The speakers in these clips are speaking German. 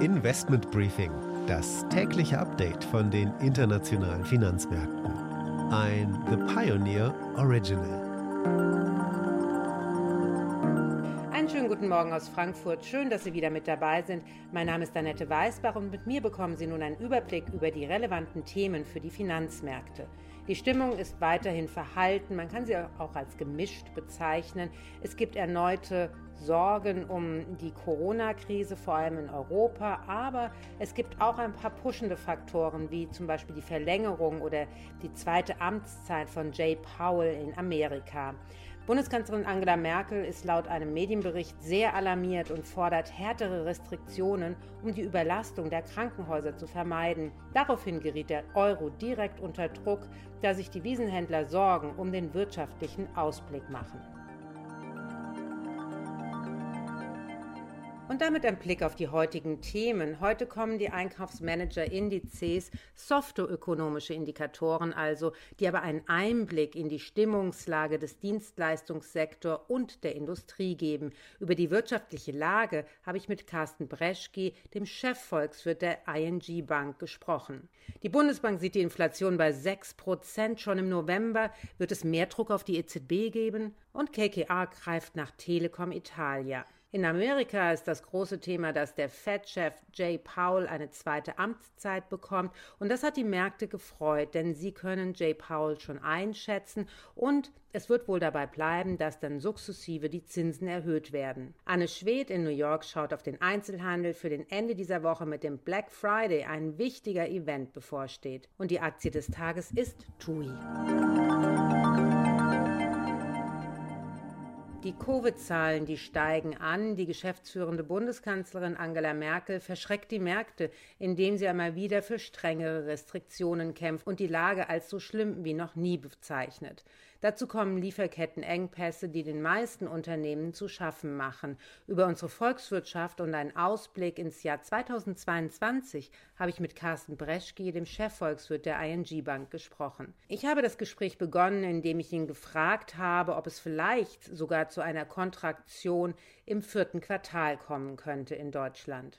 Investment Briefing, das tägliche Update von den internationalen Finanzmärkten. Ein The Pioneer Original. Einen schönen guten Morgen aus Frankfurt. Schön, dass Sie wieder mit dabei sind. Mein Name ist Annette Weißbach und mit mir bekommen Sie nun einen Überblick über die relevanten Themen für die Finanzmärkte. Die Stimmung ist weiterhin verhalten, man kann sie auch als gemischt bezeichnen. Es gibt erneute Sorgen um die Corona-Krise, vor allem in Europa, aber es gibt auch ein paar pushende Faktoren, wie zum Beispiel die Verlängerung oder die zweite Amtszeit von Jay Powell in Amerika. Bundeskanzlerin Angela Merkel ist laut einem Medienbericht sehr alarmiert und fordert härtere Restriktionen, um die Überlastung der Krankenhäuser zu vermeiden. Daraufhin geriet der Euro direkt unter Druck, da sich die Wiesenhändler Sorgen um den wirtschaftlichen Ausblick machen. Und damit ein Blick auf die heutigen Themen. Heute kommen die Einkaufsmanager-Indizes, softoökonomische Indikatoren also, die aber einen Einblick in die Stimmungslage des Dienstleistungssektors und der Industrie geben. Über die wirtschaftliche Lage habe ich mit Carsten Breschke, dem Chefvolkswirt der ING Bank, gesprochen. Die Bundesbank sieht die Inflation bei 6 Prozent. Schon im November wird es mehr Druck auf die EZB geben und KKA greift nach Telekom Italia. In Amerika ist das große Thema, dass der Fed-Chef Jay Powell eine zweite Amtszeit bekommt. Und das hat die Märkte gefreut, denn sie können Jay Powell schon einschätzen. Und es wird wohl dabei bleiben, dass dann sukzessive die Zinsen erhöht werden. Anne Schwed in New York schaut auf den Einzelhandel für den Ende dieser Woche mit dem Black Friday ein wichtiger Event bevorsteht. Und die Aktie des Tages ist TUI. Die Covid-Zahlen, die steigen an. Die geschäftsführende Bundeskanzlerin Angela Merkel verschreckt die Märkte, indem sie einmal wieder für strengere Restriktionen kämpft und die Lage als so schlimm wie noch nie bezeichnet. Dazu kommen Lieferkettenengpässe, die den meisten Unternehmen zu schaffen machen. Über unsere Volkswirtschaft und einen Ausblick ins Jahr 2022 habe ich mit Carsten Breschke, dem Chefvolkswirt der ING Bank, gesprochen. Ich habe das Gespräch begonnen, indem ich ihn gefragt habe, ob es vielleicht sogar zu einer Kontraktion im vierten Quartal kommen könnte in Deutschland?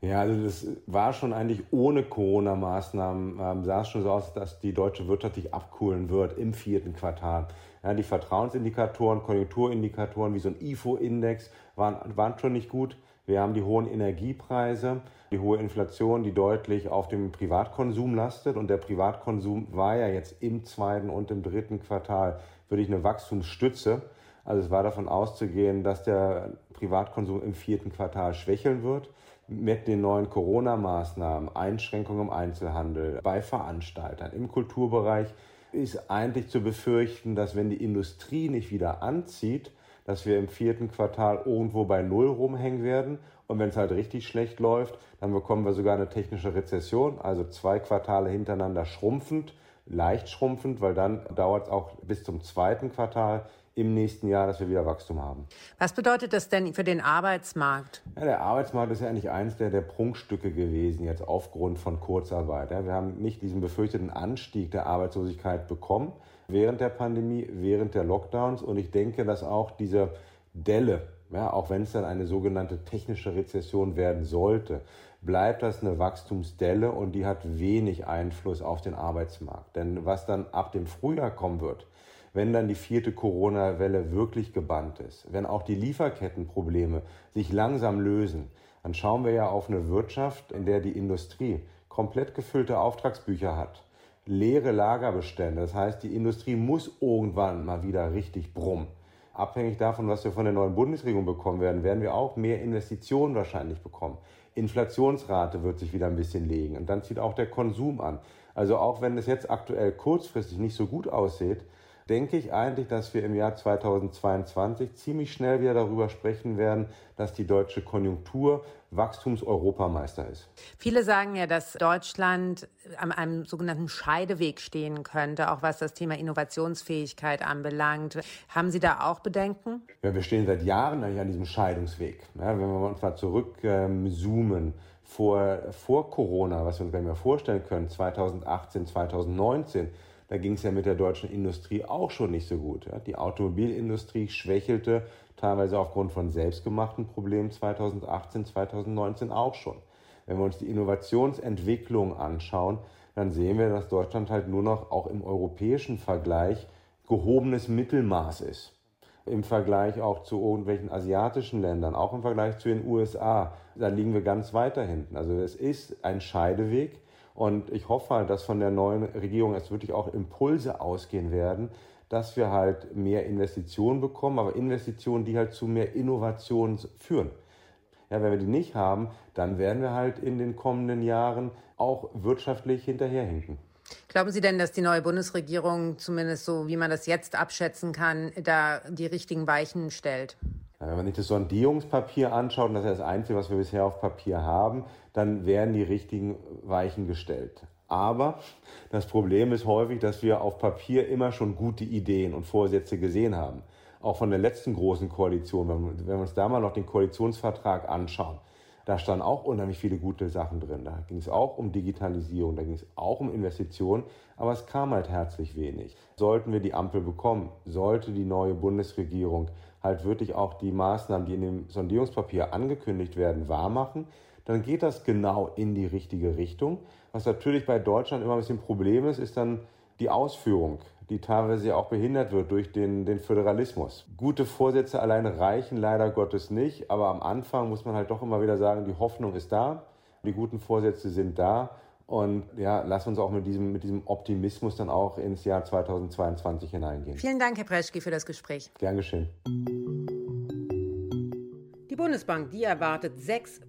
Ja, also das war schon eigentlich ohne Corona-Maßnahmen, ähm, sah es schon so aus, dass die deutsche Wirtschaft sich abkühlen wird im vierten Quartal. Ja, die Vertrauensindikatoren, Konjunkturindikatoren wie so ein IFO-Index waren, waren schon nicht gut. Wir haben die hohen Energiepreise, die hohe Inflation, die deutlich auf dem Privatkonsum lastet. Und der Privatkonsum war ja jetzt im zweiten und im dritten Quartal wirklich eine Wachstumsstütze. Also es war davon auszugehen, dass der Privatkonsum im vierten Quartal schwächeln wird. Mit den neuen Corona-Maßnahmen, Einschränkungen im Einzelhandel, bei Veranstaltern, im Kulturbereich ist eigentlich zu befürchten, dass wenn die Industrie nicht wieder anzieht, dass wir im vierten Quartal irgendwo bei Null rumhängen werden. Und wenn es halt richtig schlecht läuft, dann bekommen wir sogar eine technische Rezession, also zwei Quartale hintereinander schrumpfend, leicht schrumpfend, weil dann dauert es auch bis zum zweiten Quartal im nächsten Jahr, dass wir wieder Wachstum haben. Was bedeutet das denn für den Arbeitsmarkt? Ja, der Arbeitsmarkt ist ja eigentlich eines der, der Prunkstücke gewesen, jetzt aufgrund von Kurzarbeit. Ja, wir haben nicht diesen befürchteten Anstieg der Arbeitslosigkeit bekommen während der Pandemie, während der Lockdowns. Und ich denke, dass auch diese Delle, ja, auch wenn es dann eine sogenannte technische Rezession werden sollte, bleibt das eine Wachstumsdelle und die hat wenig Einfluss auf den Arbeitsmarkt. Denn was dann ab dem Frühjahr kommen wird, wenn dann die vierte Corona-Welle wirklich gebannt ist, wenn auch die Lieferkettenprobleme sich langsam lösen, dann schauen wir ja auf eine Wirtschaft, in der die Industrie komplett gefüllte Auftragsbücher hat, leere Lagerbestände. Das heißt, die Industrie muss irgendwann mal wieder richtig brummen. Abhängig davon, was wir von der neuen Bundesregierung bekommen werden, werden wir auch mehr Investitionen wahrscheinlich bekommen. Inflationsrate wird sich wieder ein bisschen legen und dann zieht auch der Konsum an. Also auch wenn es jetzt aktuell kurzfristig nicht so gut aussieht, denke ich eigentlich, dass wir im Jahr 2022 ziemlich schnell wieder darüber sprechen werden, dass die deutsche Konjunktur Wachstumseuropameister ist. Viele sagen ja, dass Deutschland an einem sogenannten Scheideweg stehen könnte, auch was das Thema Innovationsfähigkeit anbelangt. Haben Sie da auch Bedenken? Ja, wir stehen seit Jahren eigentlich an diesem Scheidungsweg. Ja, wenn wir uns mal zurückzoomen, ähm, vor, vor Corona, was wir uns gar nicht mehr vorstellen können, 2018, 2019, Da ging es ja mit der deutschen Industrie auch schon nicht so gut. Die Automobilindustrie schwächelte teilweise aufgrund von selbstgemachten Problemen 2018, 2019 auch schon. Wenn wir uns die Innovationsentwicklung anschauen, dann sehen wir, dass Deutschland halt nur noch auch im europäischen Vergleich gehobenes Mittelmaß ist. Im Vergleich auch zu irgendwelchen asiatischen Ländern, auch im Vergleich zu den USA, da liegen wir ganz weiter hinten. Also es ist ein Scheideweg und ich hoffe halt, dass von der neuen Regierung jetzt wirklich auch Impulse ausgehen werden, dass wir halt mehr Investitionen bekommen, aber Investitionen, die halt zu mehr Innovationen führen. Ja, wenn wir die nicht haben, dann werden wir halt in den kommenden Jahren auch wirtschaftlich hinterherhinken. Glauben Sie denn, dass die neue Bundesregierung, zumindest so wie man das jetzt abschätzen kann, da die richtigen Weichen stellt? Wenn man sich das Sondierungspapier anschaut, und das ist das Einzige, was wir bisher auf Papier haben, dann werden die richtigen Weichen gestellt. Aber das Problem ist häufig, dass wir auf Papier immer schon gute Ideen und Vorsätze gesehen haben. Auch von der letzten großen Koalition, wenn wir uns da mal noch den Koalitionsvertrag anschauen, da standen auch unheimlich viele gute Sachen drin. Da ging es auch um Digitalisierung, da ging es auch um Investitionen, aber es kam halt herzlich wenig. Sollten wir die Ampel bekommen, sollte die neue Bundesregierung halt wirklich auch die Maßnahmen, die in dem Sondierungspapier angekündigt werden, wahrmachen, dann geht das genau in die richtige Richtung. Was natürlich bei Deutschland immer ein bisschen Problem ist, ist dann die Ausführung, die teilweise ja auch behindert wird durch den, den Föderalismus. Gute Vorsätze alleine reichen leider Gottes nicht, aber am Anfang muss man halt doch immer wieder sagen, die Hoffnung ist da, die guten Vorsätze sind da und ja, lass uns auch mit diesem, mit diesem Optimismus dann auch ins Jahr 2022 hineingehen. Vielen Dank, Herr Preschke, für das Gespräch. Gern geschehen. Bundesbank, die erwartet 6%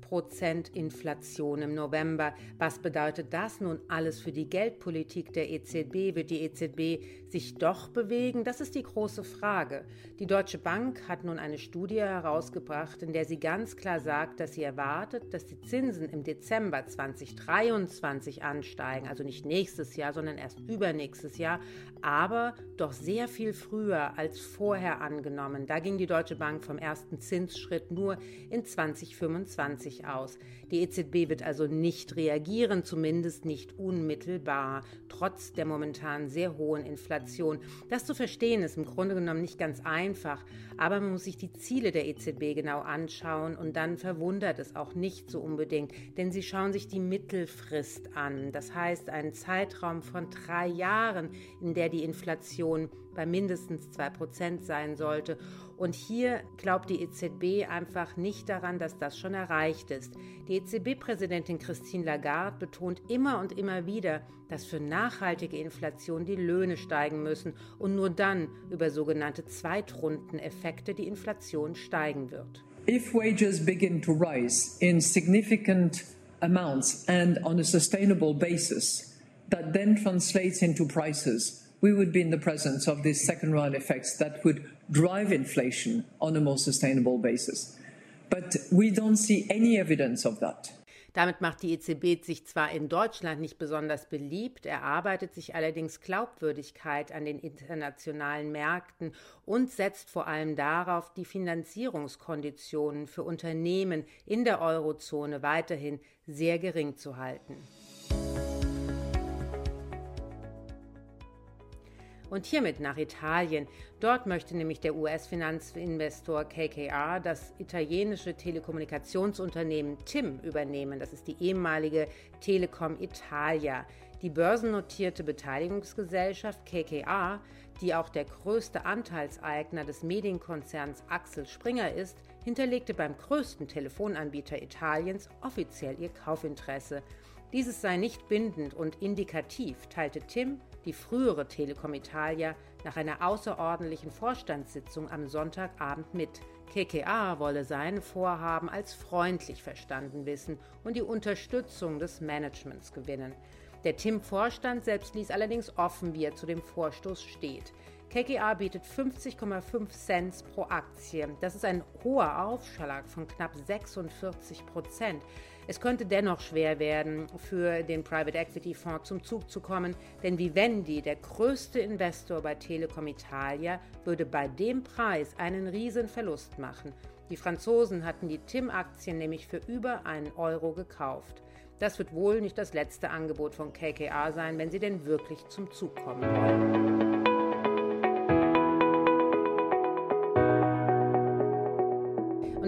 Inflation im November. Was bedeutet das nun alles für die Geldpolitik der EZB? Wird die EZB sich doch bewegen? Das ist die große Frage. Die Deutsche Bank hat nun eine Studie herausgebracht, in der sie ganz klar sagt, dass sie erwartet, dass die Zinsen im Dezember 2023 ansteigen. Also nicht nächstes Jahr, sondern erst übernächstes Jahr, aber doch sehr viel früher als vorher angenommen. Da ging die Deutsche Bank vom ersten Zinsschritt nur in 2025 aus. Die EZB wird also nicht reagieren, zumindest nicht unmittelbar, trotz der momentan sehr hohen Inflation. Das zu verstehen ist im Grunde genommen nicht ganz einfach, aber man muss sich die Ziele der EZB genau anschauen und dann verwundert es auch nicht so unbedingt, denn sie schauen sich die Mittelfrist an. Das heißt einen Zeitraum von drei Jahren, in der die Inflation bei mindestens 2% sein sollte. Und hier glaubt die EZB einfach nicht daran, dass das schon erreicht ist. Die EZB-Präsidentin Christine Lagarde betont immer und immer wieder, dass für nachhaltige Inflation die Löhne steigen müssen und nur dann über sogenannte Zweitrundeneffekte die Inflation steigen wird. If wages begin to rise in significant amounts and on a sustainable basis, that then translates into prices we would be in the presence of these second round effects that would drive inflation on a more sustainable basis. But we don't see any evidence of that. Damit macht die EZB sich zwar in Deutschland nicht besonders beliebt, erarbeitet sich allerdings Glaubwürdigkeit an den internationalen Märkten und setzt vor allem darauf, die Finanzierungskonditionen für Unternehmen in der Eurozone weiterhin sehr gering zu halten. Und hiermit nach Italien. Dort möchte nämlich der US-Finanzinvestor KKR das italienische Telekommunikationsunternehmen TIM übernehmen. Das ist die ehemalige Telekom Italia. Die börsennotierte Beteiligungsgesellschaft KKR, die auch der größte Anteilseigner des Medienkonzerns Axel Springer ist, hinterlegte beim größten Telefonanbieter Italiens offiziell ihr Kaufinteresse. Dieses sei nicht bindend und indikativ, teilte Tim die frühere Telekom Italia nach einer außerordentlichen Vorstandssitzung am Sonntagabend mit. KKA wolle seine Vorhaben als freundlich verstanden wissen und die Unterstützung des Managements gewinnen. Der TIM-Vorstand selbst ließ allerdings offen, wie er zu dem Vorstoß steht. KKA bietet 50,5 Cent pro Aktie. Das ist ein hoher Aufschlag von knapp 46 Prozent. Es könnte dennoch schwer werden, für den Private Equity Fonds zum Zug zu kommen, denn Vivendi, der größte Investor bei Telecom Italia, würde bei dem Preis einen riesen Verlust machen. Die Franzosen hatten die TIM-Aktien nämlich für über einen Euro gekauft. Das wird wohl nicht das letzte Angebot von KKR sein, wenn sie denn wirklich zum Zug kommen wollen.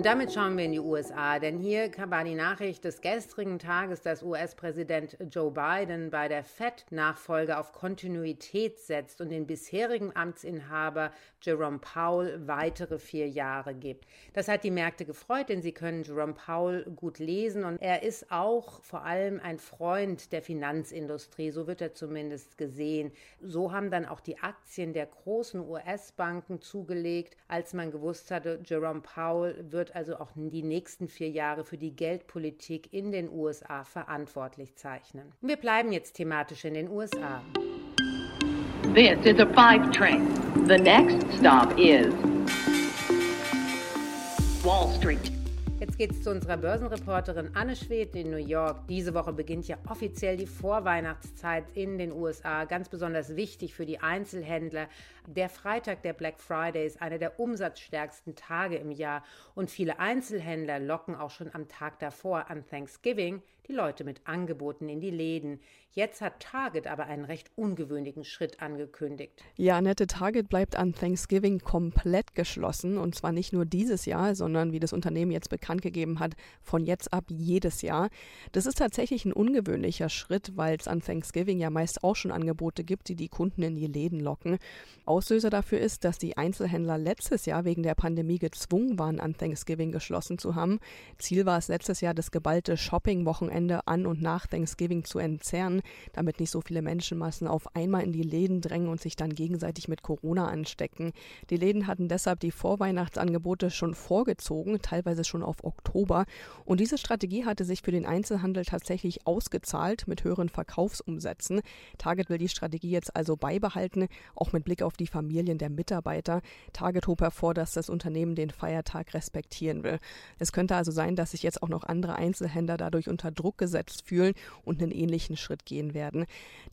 Und damit schauen wir in die USA, denn hier war die Nachricht des gestrigen Tages, dass US-Präsident Joe Biden bei der Fed-Nachfolge auf Kontinuität setzt und den bisherigen Amtsinhaber Jerome Powell weitere vier Jahre gibt. Das hat die Märkte gefreut, denn sie können Jerome Powell gut lesen und er ist auch vor allem ein Freund der Finanzindustrie, so wird er zumindest gesehen. So haben dann auch die Aktien der großen US-Banken zugelegt, als man gewusst hatte, Jerome Powell wird also auch die nächsten vier Jahre für die Geldpolitik in den USA verantwortlich zeichnen. Wir bleiben jetzt thematisch in den USA. This is a five train. The next stop is Wall Street. Jetzt geht es zu unserer Börsenreporterin Anne Schwed in New York. Diese Woche beginnt ja offiziell die Vorweihnachtszeit in den USA. Ganz besonders wichtig für die Einzelhändler. Der Freitag, der Black Friday, ist einer der umsatzstärksten Tage im Jahr. Und viele Einzelhändler locken auch schon am Tag davor an Thanksgiving die Leute mit Angeboten in die Läden. Jetzt hat Target aber einen recht ungewöhnlichen Schritt angekündigt. Ja, Annette, Target bleibt an Thanksgiving komplett geschlossen. Und zwar nicht nur dieses Jahr, sondern wie das Unternehmen jetzt bekannt gegeben hat, von jetzt ab jedes Jahr. Das ist tatsächlich ein ungewöhnlicher Schritt, weil es an Thanksgiving ja meist auch schon Angebote gibt, die die Kunden in die Läden locken. Auslöser dafür ist, dass die Einzelhändler letztes Jahr wegen der Pandemie gezwungen waren, an Thanksgiving geschlossen zu haben. Ziel war es letztes Jahr, das geballte Shopping-Wochenende an und nach Thanksgiving zu entzerren, damit nicht so viele Menschenmassen auf einmal in die Läden drängen und sich dann gegenseitig mit Corona anstecken. Die Läden hatten deshalb die Vorweihnachtsangebote schon vorgezogen, teilweise schon auf Oktober. Und diese Strategie hatte sich für den Einzelhandel tatsächlich ausgezahlt mit höheren Verkaufsumsätzen. Target will die Strategie jetzt also beibehalten, auch mit Blick auf die Familien der Mitarbeiter. Target hob hervor, dass das Unternehmen den Feiertag respektieren will. Es könnte also sein, dass sich jetzt auch noch andere Einzelhändler dadurch unter Druck gesetzt fühlen und einen ähnlichen Schritt gehen werden.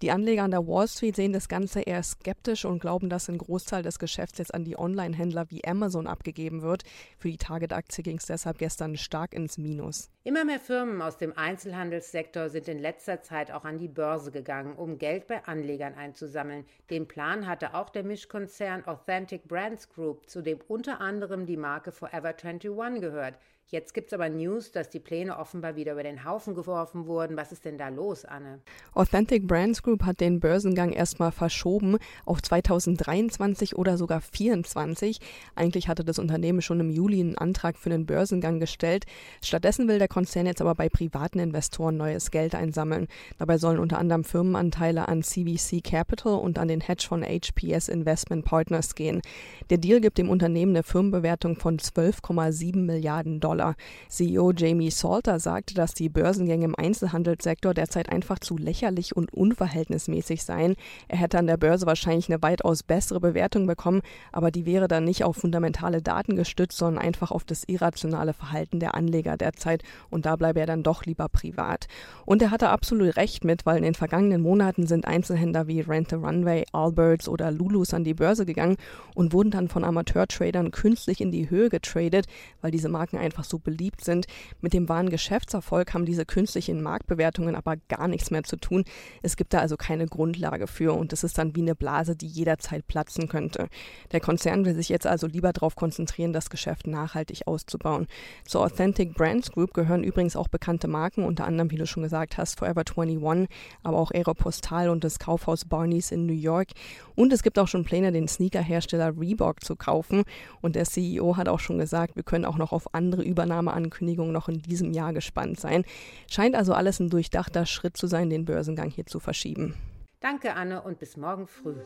Die Anleger an der Wall Street sehen das Ganze eher skeptisch und glauben, dass ein Großteil des Geschäfts jetzt an die Online-Händler wie Amazon abgegeben wird. Für die Target-Aktie ging es deshalb gestern stark ins Minus. Immer mehr Firmen aus dem Einzelhandelssektor sind in letzter Zeit auch an die Börse gegangen, um Geld bei Anlegern einzusammeln. Den Plan hatte auch der Mischkonzern Authentic Brands Group, zu dem unter anderem die Marke Forever 21 gehört. Jetzt gibt es aber News, dass die Pläne offenbar wieder über den Haufen geworfen wurden. Was ist denn da los, Anne? Authentic Brands Group hat den Börsengang erstmal verschoben auf 2023 oder sogar 2024. Eigentlich hatte das Unternehmen schon im Juli einen Antrag für den Börsengang gestellt. Stattdessen will der Konzern jetzt aber bei privaten Investoren neues Geld einsammeln. Dabei sollen unter anderem Firmenanteile an CVC Capital und an den Hedge von HPS Investment Partners gehen. Der Deal gibt dem Unternehmen eine Firmenbewertung von 12,7 Milliarden Dollar. Dollar. CEO Jamie Salter sagte, dass die Börsengänge im Einzelhandelssektor derzeit einfach zu lächerlich und unverhältnismäßig seien. Er hätte an der Börse wahrscheinlich eine weitaus bessere Bewertung bekommen, aber die wäre dann nicht auf fundamentale Daten gestützt, sondern einfach auf das irrationale Verhalten der Anleger derzeit und da bleibe er dann doch lieber privat. Und er hatte absolut recht mit, weil in den vergangenen Monaten sind Einzelhändler wie Rent the Runway, Alberts oder Lulus an die Börse gegangen und wurden dann von Amateurtradern künstlich in die Höhe getradet, weil diese Marken einfach so beliebt sind. Mit dem wahren Geschäftserfolg haben diese künstlichen Marktbewertungen aber gar nichts mehr zu tun. Es gibt da also keine Grundlage für und es ist dann wie eine Blase, die jederzeit platzen könnte. Der Konzern will sich jetzt also lieber darauf konzentrieren, das Geschäft nachhaltig auszubauen. Zur Authentic Brands Group gehören übrigens auch bekannte Marken, unter anderem, wie du schon gesagt hast, Forever 21, aber auch Aeropostal und das Kaufhaus Barneys in New York. Und es gibt auch schon Pläne, den Sneakerhersteller Reebok zu kaufen. Und der CEO hat auch schon gesagt, wir können auch noch auf andere Übernahmeankündigungen noch in diesem Jahr gespannt sein. Scheint also alles ein durchdachter Schritt zu sein, den Börsengang hier zu verschieben. Danke, Anne, und bis morgen früh.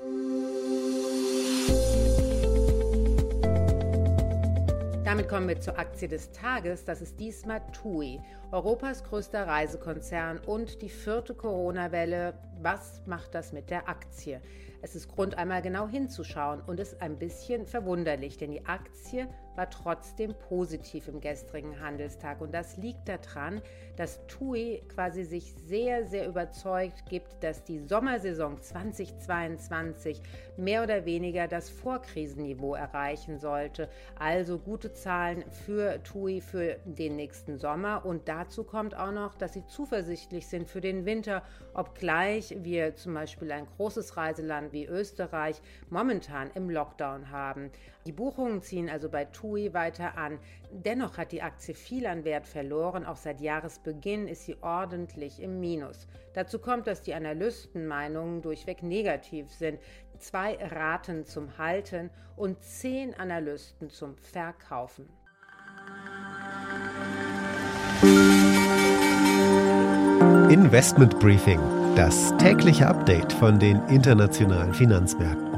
Damit kommen wir zur Aktie des Tages. Das ist diesmal TUI, Europas größter Reisekonzern und die vierte Corona-Welle Was macht das mit der Aktie? Es ist Grund, einmal genau hinzuschauen und ist ein bisschen verwunderlich, denn die Aktie war trotzdem positiv im gestrigen Handelstag. Und das liegt daran, dass TUI quasi sich sehr, sehr überzeugt gibt, dass die Sommersaison 2022 mehr oder weniger das Vorkrisenniveau erreichen sollte. Also gute Zahlen für TUI für den nächsten Sommer. Und dazu kommt auch noch, dass sie zuversichtlich sind für den Winter, obgleich wir zum Beispiel ein großes Reiseland wie Österreich momentan im Lockdown haben. Die Buchungen ziehen also bei TUI weiter an. Dennoch hat die Aktie viel an Wert verloren. Auch seit Jahresbeginn ist sie ordentlich im Minus. Dazu kommt, dass die Analystenmeinungen durchweg negativ sind. Zwei raten zum Halten und zehn Analysten zum Verkaufen. Investment Briefing, das tägliche Update von den internationalen Finanzmärkten.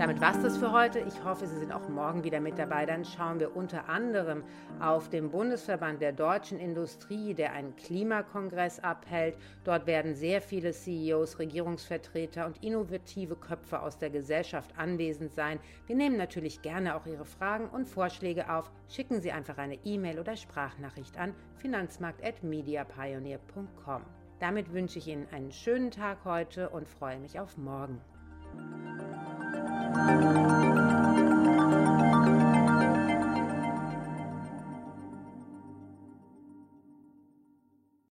Damit war es das für heute. Ich hoffe, Sie sind auch morgen wieder mit dabei. Dann schauen wir unter anderem auf den Bundesverband der deutschen Industrie, der einen Klimakongress abhält. Dort werden sehr viele CEOs, Regierungsvertreter und innovative Köpfe aus der Gesellschaft anwesend sein. Wir nehmen natürlich gerne auch Ihre Fragen und Vorschläge auf. Schicken Sie einfach eine E-Mail oder Sprachnachricht an finanzmarkt.mediapioneer.com. Damit wünsche ich Ihnen einen schönen Tag heute und freue mich auf morgen. Música